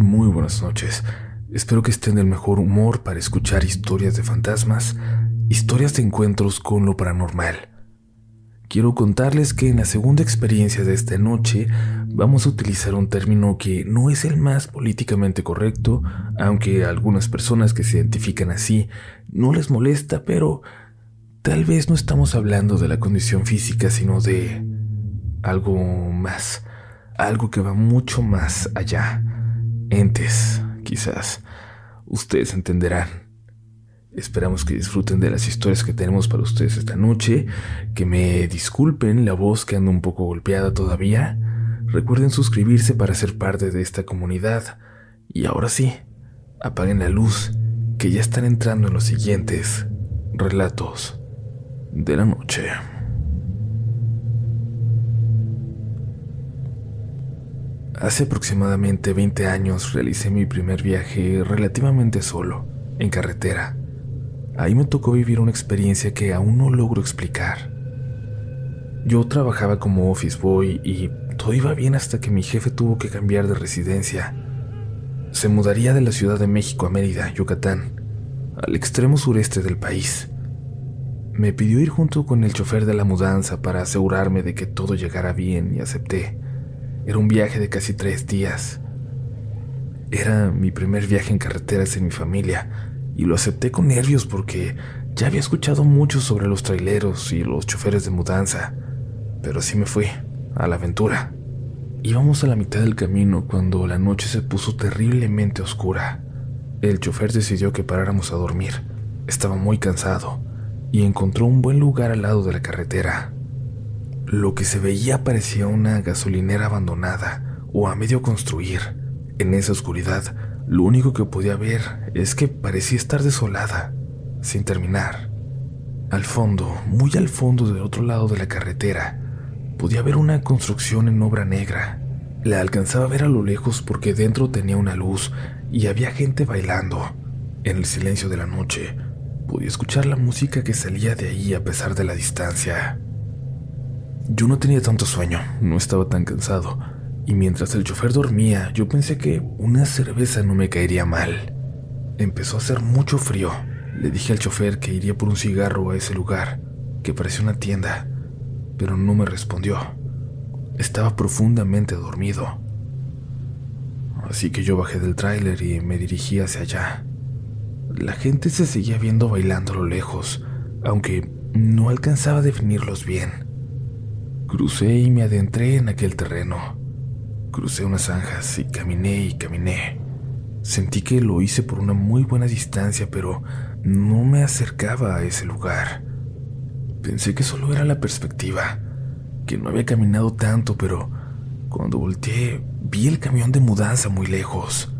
Muy buenas noches. Espero que estén del mejor humor para escuchar historias de fantasmas, historias de encuentros con lo paranormal. Quiero contarles que en la segunda experiencia de esta noche vamos a utilizar un término que no es el más políticamente correcto, aunque a algunas personas que se identifican así no les molesta, pero tal vez no estamos hablando de la condición física, sino de algo más algo que va mucho más allá. Entes, quizás. Ustedes entenderán. Esperamos que disfruten de las historias que tenemos para ustedes esta noche, que me disculpen la voz que anda un poco golpeada todavía. Recuerden suscribirse para ser parte de esta comunidad. Y ahora sí, apaguen la luz, que ya están entrando en los siguientes relatos de la noche. Hace aproximadamente 20 años realicé mi primer viaje relativamente solo, en carretera. Ahí me tocó vivir una experiencia que aún no logro explicar. Yo trabajaba como office boy y todo iba bien hasta que mi jefe tuvo que cambiar de residencia. Se mudaría de la Ciudad de México a Mérida, Yucatán, al extremo sureste del país. Me pidió ir junto con el chofer de la mudanza para asegurarme de que todo llegara bien y acepté. Era un viaje de casi tres días. Era mi primer viaje en carreteras en mi familia y lo acepté con nervios porque ya había escuchado mucho sobre los traileros y los choferes de mudanza, pero así me fui, a la aventura. Íbamos a la mitad del camino cuando la noche se puso terriblemente oscura. El chofer decidió que paráramos a dormir. Estaba muy cansado y encontró un buen lugar al lado de la carretera. Lo que se veía parecía una gasolinera abandonada o a medio construir. En esa oscuridad, lo único que podía ver es que parecía estar desolada, sin terminar. Al fondo, muy al fondo del otro lado de la carretera, podía ver una construcción en obra negra. La alcanzaba a ver a lo lejos porque dentro tenía una luz y había gente bailando. En el silencio de la noche, podía escuchar la música que salía de ahí a pesar de la distancia. Yo no tenía tanto sueño, no estaba tan cansado, y mientras el chofer dormía, yo pensé que una cerveza no me caería mal. Empezó a hacer mucho frío. Le dije al chofer que iría por un cigarro a ese lugar, que parecía una tienda, pero no me respondió. Estaba profundamente dormido. Así que yo bajé del tráiler y me dirigí hacia allá. La gente se seguía viendo bailando a lo lejos, aunque no alcanzaba a definirlos bien. Crucé y me adentré en aquel terreno. Crucé unas zanjas y caminé y caminé. Sentí que lo hice por una muy buena distancia, pero no me acercaba a ese lugar. Pensé que solo era la perspectiva, que no había caminado tanto, pero cuando volteé vi el camión de mudanza muy lejos.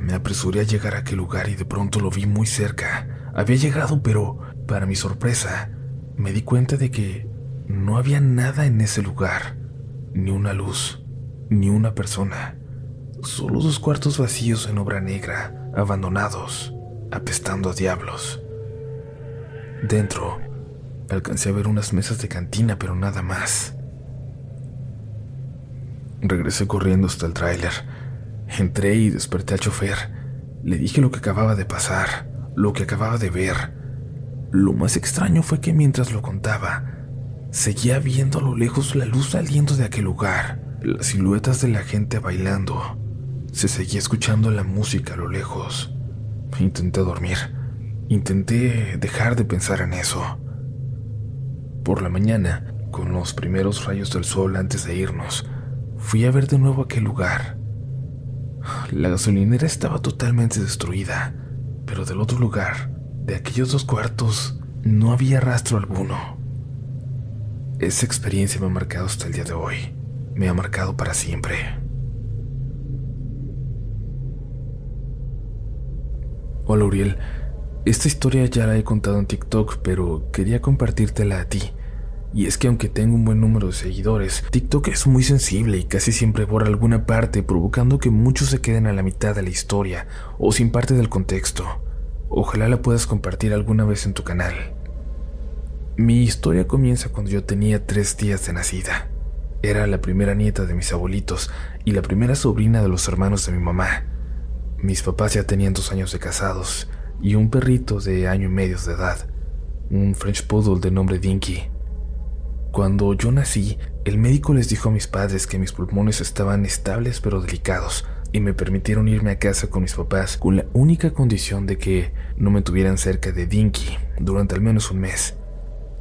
Me apresuré a llegar a aquel lugar y de pronto lo vi muy cerca. Había llegado, pero, para mi sorpresa, me di cuenta de que no había nada en ese lugar, ni una luz, ni una persona. Solo dos cuartos vacíos en obra negra, abandonados, apestando a diablos. Dentro, alcancé a ver unas mesas de cantina, pero nada más. Regresé corriendo hasta el tráiler. Entré y desperté al chofer. Le dije lo que acababa de pasar, lo que acababa de ver. Lo más extraño fue que mientras lo contaba, Seguía viendo a lo lejos la luz saliendo de aquel lugar, las siluetas de la gente bailando. Se seguía escuchando la música a lo lejos. Intenté dormir. Intenté dejar de pensar en eso. Por la mañana, con los primeros rayos del sol antes de irnos, fui a ver de nuevo aquel lugar. La gasolinera estaba totalmente destruida, pero del otro lugar, de aquellos dos cuartos, no había rastro alguno. Esa experiencia me ha marcado hasta el día de hoy. Me ha marcado para siempre. Hola Uriel, esta historia ya la he contado en TikTok, pero quería compartírtela a ti. Y es que aunque tengo un buen número de seguidores, TikTok es muy sensible y casi siempre borra alguna parte, provocando que muchos se queden a la mitad de la historia o sin parte del contexto. Ojalá la puedas compartir alguna vez en tu canal. Mi historia comienza cuando yo tenía tres días de nacida. Era la primera nieta de mis abuelitos y la primera sobrina de los hermanos de mi mamá. Mis papás ya tenían dos años de casados y un perrito de año y medio de edad, un French Poodle de nombre Dinky. Cuando yo nací, el médico les dijo a mis padres que mis pulmones estaban estables pero delicados y me permitieron irme a casa con mis papás con la única condición de que no me tuvieran cerca de Dinky durante al menos un mes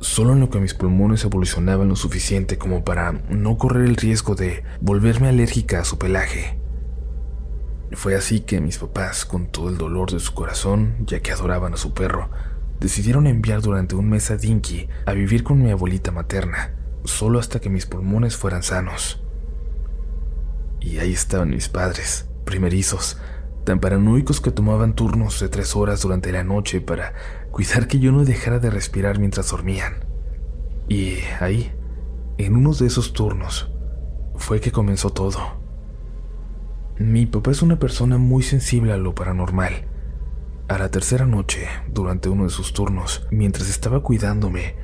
solo en lo que mis pulmones evolucionaban lo suficiente como para no correr el riesgo de volverme alérgica a su pelaje. Fue así que mis papás, con todo el dolor de su corazón, ya que adoraban a su perro, decidieron enviar durante un mes a Dinky a vivir con mi abuelita materna, solo hasta que mis pulmones fueran sanos. Y ahí estaban mis padres, primerizos, tan paranoicos que tomaban turnos de tres horas durante la noche para cuidar que yo no dejara de respirar mientras dormían. Y ahí, en uno de esos turnos, fue que comenzó todo. Mi papá es una persona muy sensible a lo paranormal. A la tercera noche, durante uno de sus turnos, mientras estaba cuidándome,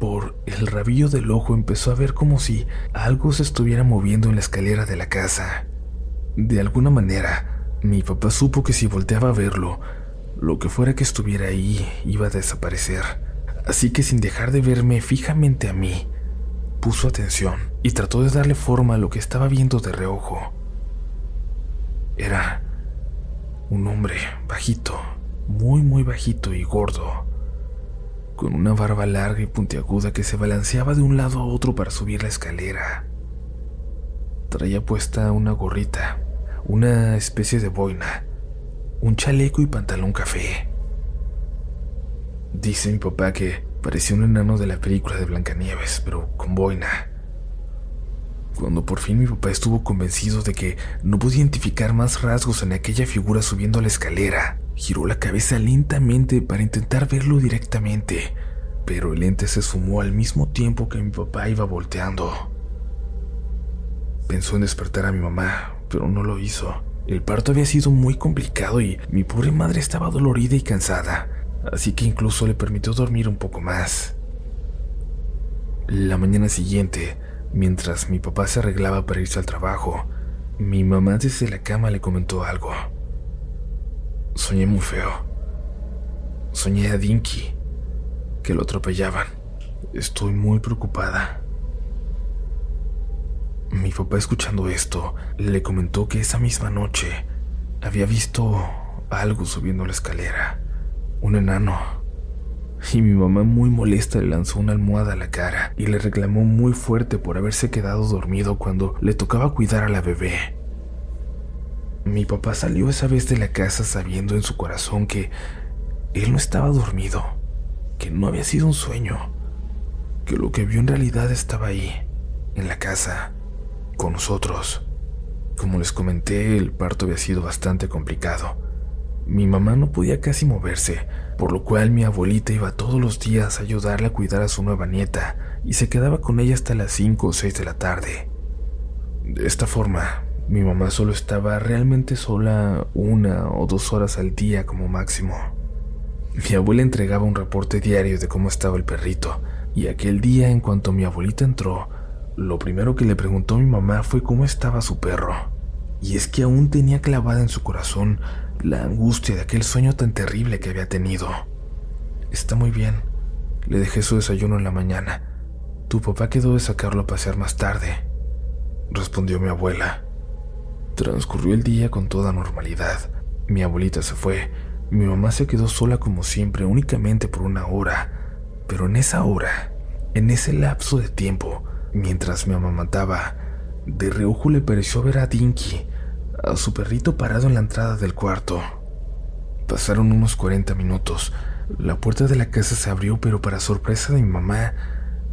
por el rabillo del ojo empezó a ver como si algo se estuviera moviendo en la escalera de la casa. De alguna manera, mi papá supo que si volteaba a verlo, lo que fuera que estuviera ahí iba a desaparecer, así que sin dejar de verme fijamente a mí, puso atención y trató de darle forma a lo que estaba viendo de reojo. Era un hombre bajito, muy muy bajito y gordo, con una barba larga y puntiaguda que se balanceaba de un lado a otro para subir la escalera. Traía puesta una gorrita, una especie de boina, un chaleco y pantalón café. Dice mi papá que parecía un enano de la película de Blancanieves, pero con boina. Cuando por fin mi papá estuvo convencido de que no podía identificar más rasgos en aquella figura subiendo la escalera, giró la cabeza lentamente para intentar verlo directamente, pero el ente se sumó al mismo tiempo que mi papá iba volteando. Pensó en despertar a mi mamá, pero no lo hizo. El parto había sido muy complicado y mi pobre madre estaba dolorida y cansada, así que incluso le permitió dormir un poco más. La mañana siguiente, mientras mi papá se arreglaba para irse al trabajo, mi mamá desde la cama le comentó algo. Soñé muy feo. Soñé a Dinky, que lo atropellaban. Estoy muy preocupada. Mi papá escuchando esto le comentó que esa misma noche había visto algo subiendo la escalera, un enano. Y mi mamá muy molesta le lanzó una almohada a la cara y le reclamó muy fuerte por haberse quedado dormido cuando le tocaba cuidar a la bebé. Mi papá salió esa vez de la casa sabiendo en su corazón que él no estaba dormido, que no había sido un sueño, que lo que vio en realidad estaba ahí, en la casa con nosotros. Como les comenté, el parto había sido bastante complicado. Mi mamá no podía casi moverse, por lo cual mi abuelita iba todos los días a ayudarle a cuidar a su nueva nieta y se quedaba con ella hasta las 5 o 6 de la tarde. De esta forma, mi mamá solo estaba realmente sola una o dos horas al día como máximo. Mi abuela entregaba un reporte diario de cómo estaba el perrito, y aquel día en cuanto mi abuelita entró, lo primero que le preguntó mi mamá fue cómo estaba su perro. Y es que aún tenía clavada en su corazón la angustia de aquel sueño tan terrible que había tenido. Está muy bien. Le dejé su desayuno en la mañana. Tu papá quedó de sacarlo a pasear más tarde, respondió mi abuela. Transcurrió el día con toda normalidad. Mi abuelita se fue. Mi mamá se quedó sola como siempre, únicamente por una hora. Pero en esa hora, en ese lapso de tiempo, Mientras me amamantaba, de reojo le pareció ver a Dinky, a su perrito parado en la entrada del cuarto. Pasaron unos 40 minutos. La puerta de la casa se abrió, pero para sorpresa de mi mamá,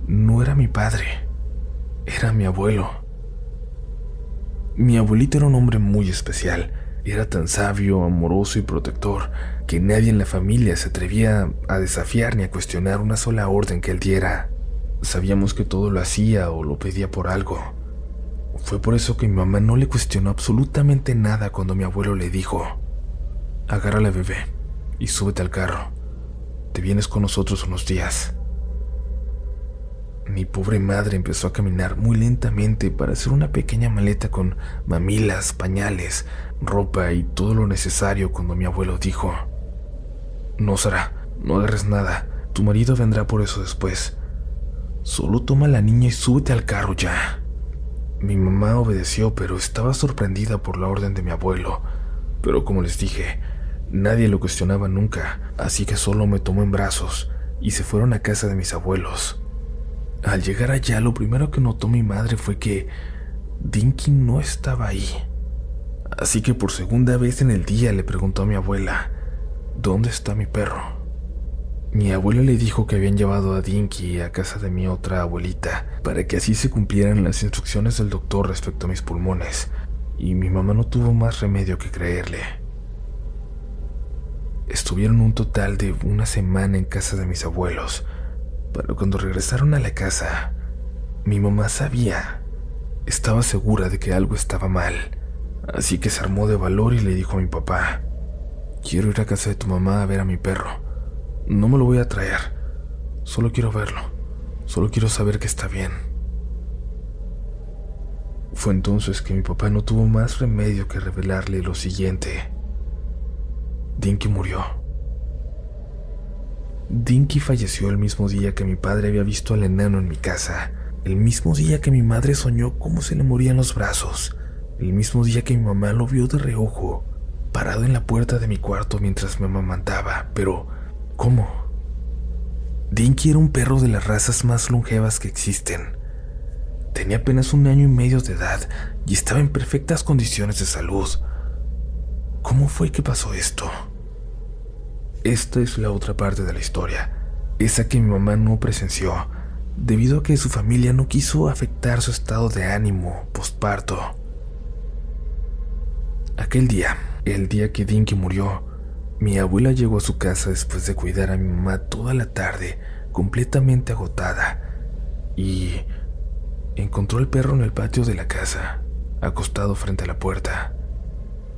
no era mi padre, era mi abuelo. Mi abuelito era un hombre muy especial. Era tan sabio, amoroso y protector que nadie en la familia se atrevía a desafiar ni a cuestionar una sola orden que él diera. Sabíamos que todo lo hacía o lo pedía por algo. Fue por eso que mi mamá no le cuestionó absolutamente nada cuando mi abuelo le dijo, agarra la bebé y súbete al carro. Te vienes con nosotros unos días. Mi pobre madre empezó a caminar muy lentamente para hacer una pequeña maleta con mamilas, pañales, ropa y todo lo necesario cuando mi abuelo dijo, No, Sara, no agarres nada, tu marido vendrá por eso después. Solo toma a la niña y súbete al carro ya. Mi mamá obedeció, pero estaba sorprendida por la orden de mi abuelo. Pero como les dije, nadie lo cuestionaba nunca, así que solo me tomó en brazos y se fueron a casa de mis abuelos. Al llegar allá, lo primero que notó mi madre fue que Dinky no estaba ahí. Así que por segunda vez en el día le preguntó a mi abuela, ¿dónde está mi perro? Mi abuela le dijo que habían llevado a Dinky a casa de mi otra abuelita para que así se cumplieran las instrucciones del doctor respecto a mis pulmones, y mi mamá no tuvo más remedio que creerle. Estuvieron un total de una semana en casa de mis abuelos, pero cuando regresaron a la casa, mi mamá sabía, estaba segura de que algo estaba mal, así que se armó de valor y le dijo a mi papá, quiero ir a casa de tu mamá a ver a mi perro no me lo voy a traer. Solo quiero verlo. Solo quiero saber que está bien. Fue entonces que mi papá no tuvo más remedio que revelarle lo siguiente. Dinky murió. Dinky falleció el mismo día que mi padre había visto al enano en mi casa, el mismo día que mi madre soñó cómo se le morían los brazos, el mismo día que mi mamá lo vio de reojo, parado en la puerta de mi cuarto mientras me amamantaba, pero ¿Cómo? Dinky era un perro de las razas más longevas que existen. Tenía apenas un año y medio de edad y estaba en perfectas condiciones de salud. ¿Cómo fue que pasó esto? Esta es la otra parte de la historia, esa que mi mamá no presenció, debido a que su familia no quiso afectar su estado de ánimo postparto. Aquel día, el día que Dinky murió, mi abuela llegó a su casa después de cuidar a mi mamá toda la tarde, completamente agotada, y encontró al perro en el patio de la casa, acostado frente a la puerta,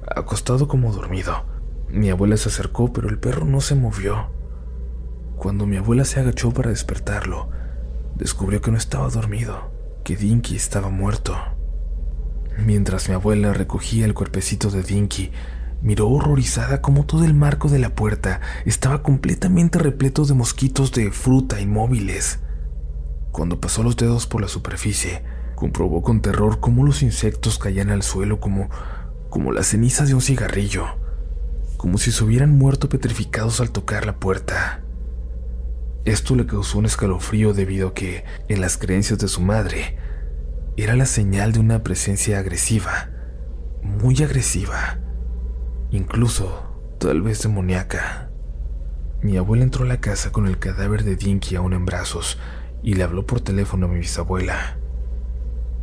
acostado como dormido. Mi abuela se acercó, pero el perro no se movió. Cuando mi abuela se agachó para despertarlo, descubrió que no estaba dormido, que Dinky estaba muerto. Mientras mi abuela recogía el cuerpecito de Dinky, miró horrorizada como todo el marco de la puerta estaba completamente repleto de mosquitos de fruta inmóviles. Cuando pasó los dedos por la superficie, comprobó con terror cómo los insectos caían al suelo como, como las cenizas de un cigarrillo, como si se hubieran muerto petrificados al tocar la puerta. Esto le causó un escalofrío debido a que, en las creencias de su madre, era la señal de una presencia agresiva, muy agresiva incluso tal vez demoníaca. Mi abuela entró a la casa con el cadáver de Dinky aún en brazos y le habló por teléfono a mi bisabuela.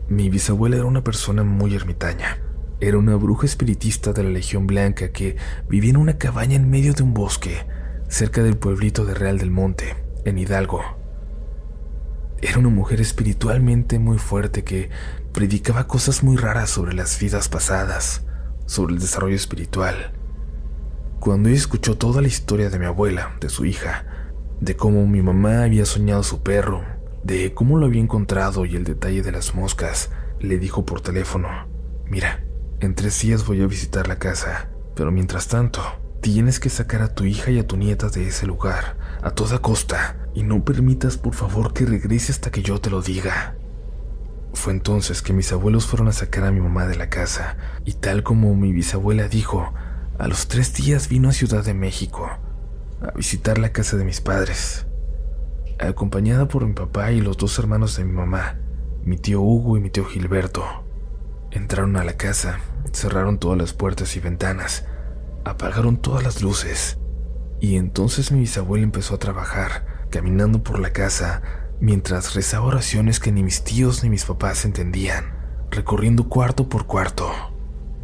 Mi bisabuela era una persona muy ermitaña. Era una bruja espiritista de la Legión Blanca que vivía en una cabaña en medio de un bosque, cerca del pueblito de Real del Monte, en Hidalgo. Era una mujer espiritualmente muy fuerte que predicaba cosas muy raras sobre las vidas pasadas, sobre el desarrollo espiritual. Cuando ella escuchó toda la historia de mi abuela, de su hija, de cómo mi mamá había soñado su perro, de cómo lo había encontrado y el detalle de las moscas, le dijo por teléfono, mira, en tres días voy a visitar la casa, pero mientras tanto, tienes que sacar a tu hija y a tu nieta de ese lugar, a toda costa, y no permitas por favor que regrese hasta que yo te lo diga. Fue entonces que mis abuelos fueron a sacar a mi mamá de la casa, y tal como mi bisabuela dijo, a los tres días vino a Ciudad de México a visitar la casa de mis padres, acompañada por mi papá y los dos hermanos de mi mamá, mi tío Hugo y mi tío Gilberto. Entraron a la casa, cerraron todas las puertas y ventanas, apagaron todas las luces, y entonces mi bisabuela empezó a trabajar, caminando por la casa, mientras rezaba oraciones que ni mis tíos ni mis papás entendían, recorriendo cuarto por cuarto,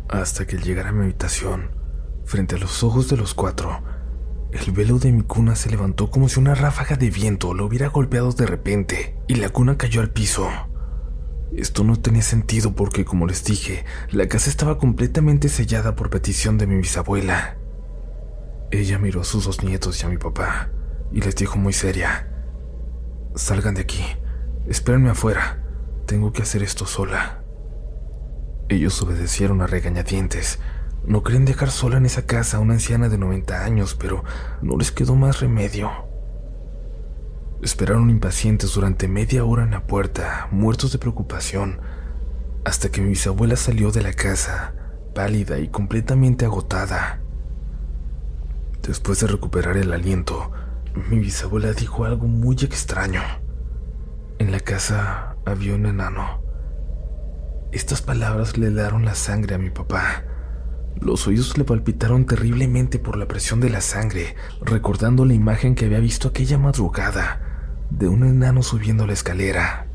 hasta que al llegar a mi habitación, frente a los ojos de los cuatro, el velo de mi cuna se levantó como si una ráfaga de viento lo hubiera golpeado de repente y la cuna cayó al piso. Esto no tenía sentido porque, como les dije, la casa estaba completamente sellada por petición de mi bisabuela. Ella miró a sus dos nietos y a mi papá y les dijo muy seria, Salgan de aquí. espérenme afuera, tengo que hacer esto sola. Ellos obedecieron a regañadientes. No querían dejar sola en esa casa a una anciana de 90 años, pero no les quedó más remedio. Esperaron impacientes durante media hora en la puerta, muertos de preocupación, hasta que mi bisabuela salió de la casa, pálida y completamente agotada. Después de recuperar el aliento, mi bisabuela dijo algo muy extraño. En la casa había un enano. Estas palabras le daron la sangre a mi papá. Los oídos le palpitaron terriblemente por la presión de la sangre, recordando la imagen que había visto aquella madrugada de un enano subiendo la escalera.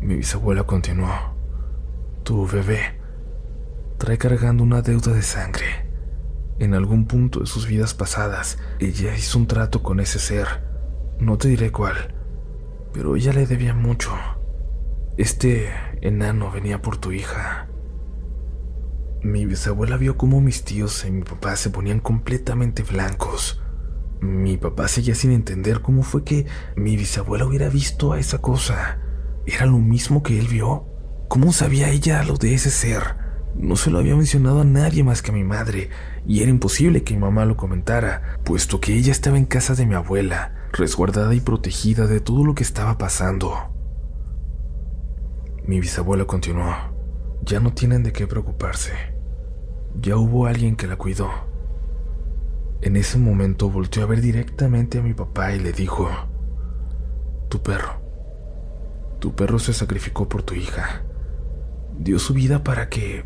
Mi bisabuela continuó. Tu bebé trae cargando una deuda de sangre. En algún punto de sus vidas pasadas, ella hizo un trato con ese ser. No te diré cuál, pero ella le debía mucho. Este enano venía por tu hija. Mi bisabuela vio cómo mis tíos y mi papá se ponían completamente blancos. Mi papá seguía sin entender cómo fue que mi bisabuela hubiera visto a esa cosa. ¿Era lo mismo que él vio? ¿Cómo sabía ella lo de ese ser? No se lo había mencionado a nadie más que a mi madre, y era imposible que mi mamá lo comentara, puesto que ella estaba en casa de mi abuela, resguardada y protegida de todo lo que estaba pasando. Mi bisabuela continuó. Ya no tienen de qué preocuparse. Ya hubo alguien que la cuidó. En ese momento volteó a ver directamente a mi papá y le dijo, Tu perro. Tu perro se sacrificó por tu hija. Dio su vida para que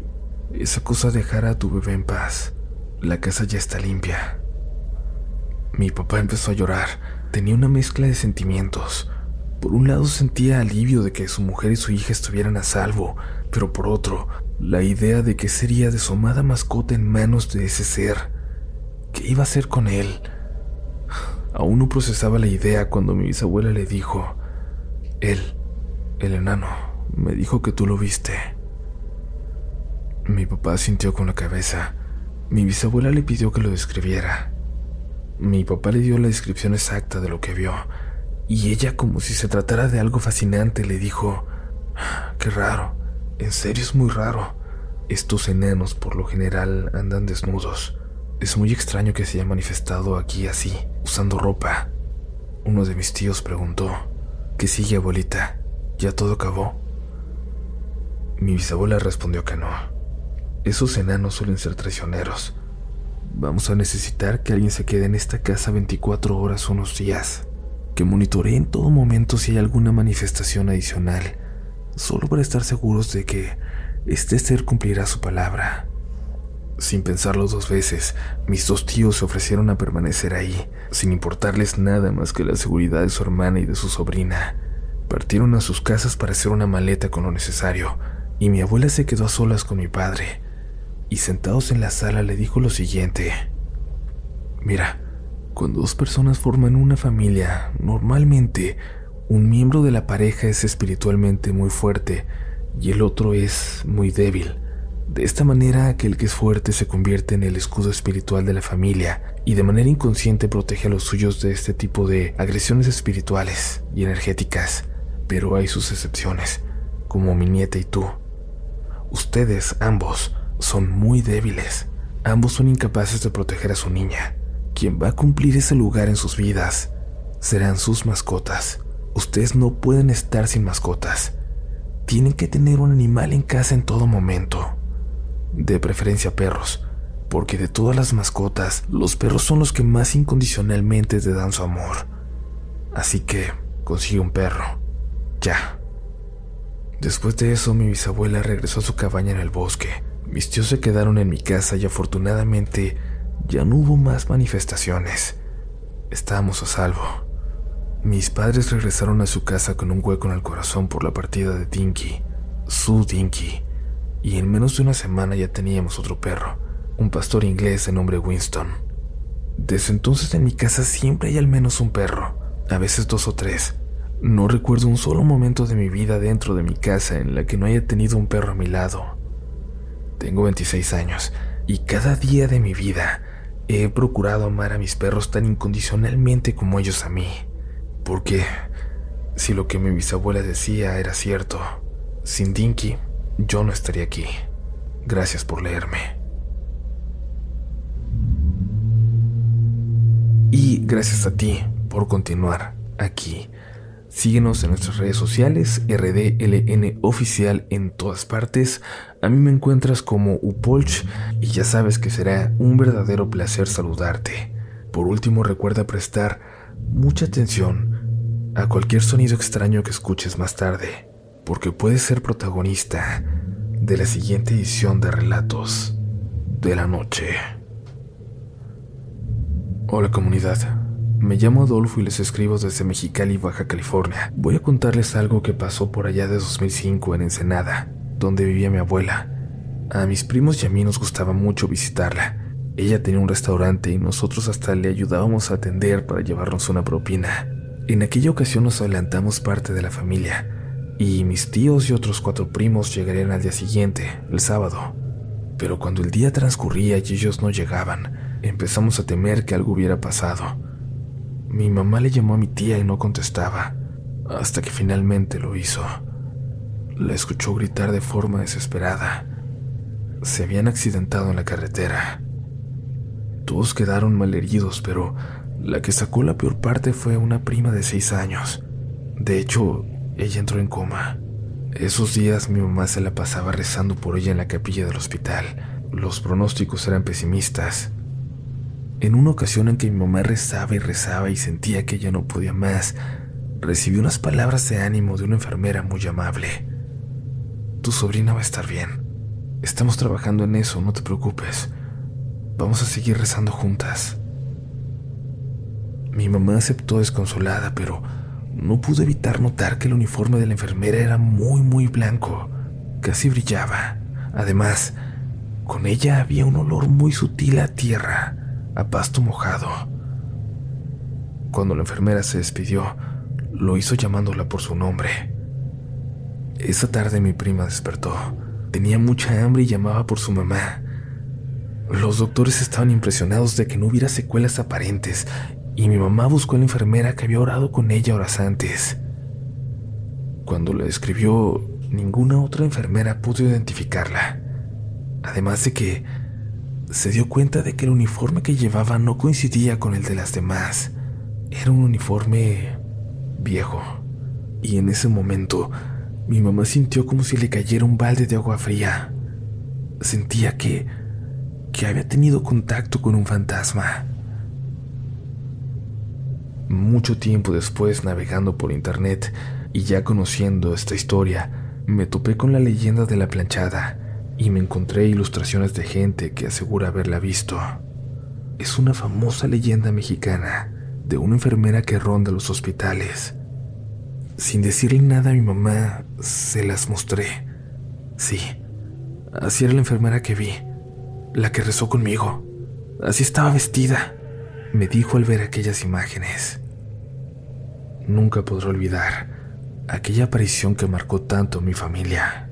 esa cosa dejara a tu bebé en paz. La casa ya está limpia. Mi papá empezó a llorar. Tenía una mezcla de sentimientos. Por un lado sentía alivio de que su mujer y su hija estuvieran a salvo, pero por otro, la idea de que sería de mascota en manos de ese ser. ¿Qué iba a hacer con él? Aún no procesaba la idea cuando mi bisabuela le dijo, él, el enano, me dijo que tú lo viste. Mi papá sintió con la cabeza. Mi bisabuela le pidió que lo describiera. Mi papá le dio la descripción exacta de lo que vio y ella, como si se tratara de algo fascinante, le dijo, qué raro, en serio es muy raro. Estos enanos por lo general andan desnudos. Es muy extraño que se haya manifestado aquí así, usando ropa. Uno de mis tíos preguntó, ¿qué sigue, abuelita? ¿Ya todo acabó? Mi bisabuela respondió que no. Esos enanos suelen ser traicioneros. Vamos a necesitar que alguien se quede en esta casa 24 horas unos días que monitoree en todo momento si hay alguna manifestación adicional, solo para estar seguros de que este ser cumplirá su palabra. Sin pensarlo dos veces, mis dos tíos se ofrecieron a permanecer ahí, sin importarles nada más que la seguridad de su hermana y de su sobrina. Partieron a sus casas para hacer una maleta con lo necesario, y mi abuela se quedó a solas con mi padre, y sentados en la sala le dijo lo siguiente. Mira, cuando dos personas forman una familia, normalmente un miembro de la pareja es espiritualmente muy fuerte y el otro es muy débil. De esta manera, aquel que es fuerte se convierte en el escudo espiritual de la familia y de manera inconsciente protege a los suyos de este tipo de agresiones espirituales y energéticas. Pero hay sus excepciones, como mi nieta y tú. Ustedes, ambos, son muy débiles. Ambos son incapaces de proteger a su niña. Quien va a cumplir ese lugar en sus vidas serán sus mascotas. Ustedes no pueden estar sin mascotas. Tienen que tener un animal en casa en todo momento. De preferencia perros, porque de todas las mascotas, los perros son los que más incondicionalmente te dan su amor. Así que consigue un perro. Ya. Después de eso, mi bisabuela regresó a su cabaña en el bosque. Mis tíos se quedaron en mi casa y afortunadamente ya no hubo más manifestaciones. Estábamos a salvo. Mis padres regresaron a su casa con un hueco en el corazón por la partida de Dinky, su Dinky, y en menos de una semana ya teníamos otro perro, un pastor inglés de nombre Winston. Desde entonces en mi casa siempre hay al menos un perro, a veces dos o tres. No recuerdo un solo momento de mi vida dentro de mi casa en la que no haya tenido un perro a mi lado. Tengo 26 años y cada día de mi vida He procurado amar a mis perros tan incondicionalmente como ellos a mí, porque Si lo que mi bisabuela decía era cierto, sin Dinky yo no estaría aquí. Gracias por leerme. Y gracias a ti por continuar aquí. Síguenos en nuestras redes sociales, RDLN Oficial en todas partes. A mí me encuentras como Upolch y ya sabes que será un verdadero placer saludarte. Por último, recuerda prestar mucha atención a cualquier sonido extraño que escuches más tarde, porque puedes ser protagonista de la siguiente edición de Relatos de la Noche. Hola comunidad, me llamo Adolfo y les escribo desde Mexicali, Baja California. Voy a contarles algo que pasó por allá de 2005 en Ensenada, donde vivía mi abuela. A mis primos y a mí nos gustaba mucho visitarla. Ella tenía un restaurante y nosotros hasta le ayudábamos a atender para llevarnos una propina. En aquella ocasión nos adelantamos parte de la familia y mis tíos y otros cuatro primos llegarían al día siguiente, el sábado. Pero cuando el día transcurría y ellos no llegaban, empezamos a temer que algo hubiera pasado. Mi mamá le llamó a mi tía y no contestaba, hasta que finalmente lo hizo. La escuchó gritar de forma desesperada. Se habían accidentado en la carretera. Todos quedaron malheridos, pero la que sacó la peor parte fue una prima de seis años. De hecho, ella entró en coma. Esos días mi mamá se la pasaba rezando por ella en la capilla del hospital. Los pronósticos eran pesimistas. En una ocasión en que mi mamá rezaba y rezaba y sentía que ella no podía más, recibí unas palabras de ánimo de una enfermera muy amable. Tu sobrina va a estar bien. Estamos trabajando en eso, no te preocupes. Vamos a seguir rezando juntas. Mi mamá aceptó desconsolada, pero no pude evitar notar que el uniforme de la enfermera era muy, muy blanco. Casi brillaba. Además, con ella había un olor muy sutil a tierra, a pasto mojado. Cuando la enfermera se despidió, lo hizo llamándola por su nombre. Esa tarde mi prima despertó. Tenía mucha hambre y llamaba por su mamá. Los doctores estaban impresionados de que no hubiera secuelas aparentes y mi mamá buscó a la enfermera que había orado con ella horas antes. Cuando la describió, ninguna otra enfermera pudo identificarla. Además de que se dio cuenta de que el uniforme que llevaba no coincidía con el de las demás. Era un uniforme viejo. Y en ese momento, mi mamá sintió como si le cayera un balde de agua fría. Sentía que que había tenido contacto con un fantasma. Mucho tiempo después, navegando por internet y ya conociendo esta historia, me topé con la leyenda de la planchada y me encontré ilustraciones de gente que asegura haberla visto. Es una famosa leyenda mexicana de una enfermera que ronda los hospitales. Sin decirle nada a mi mamá, se las mostré. Sí, así era la enfermera que vi la que rezó conmigo. Así estaba vestida, me dijo al ver aquellas imágenes. Nunca podré olvidar aquella aparición que marcó tanto mi familia.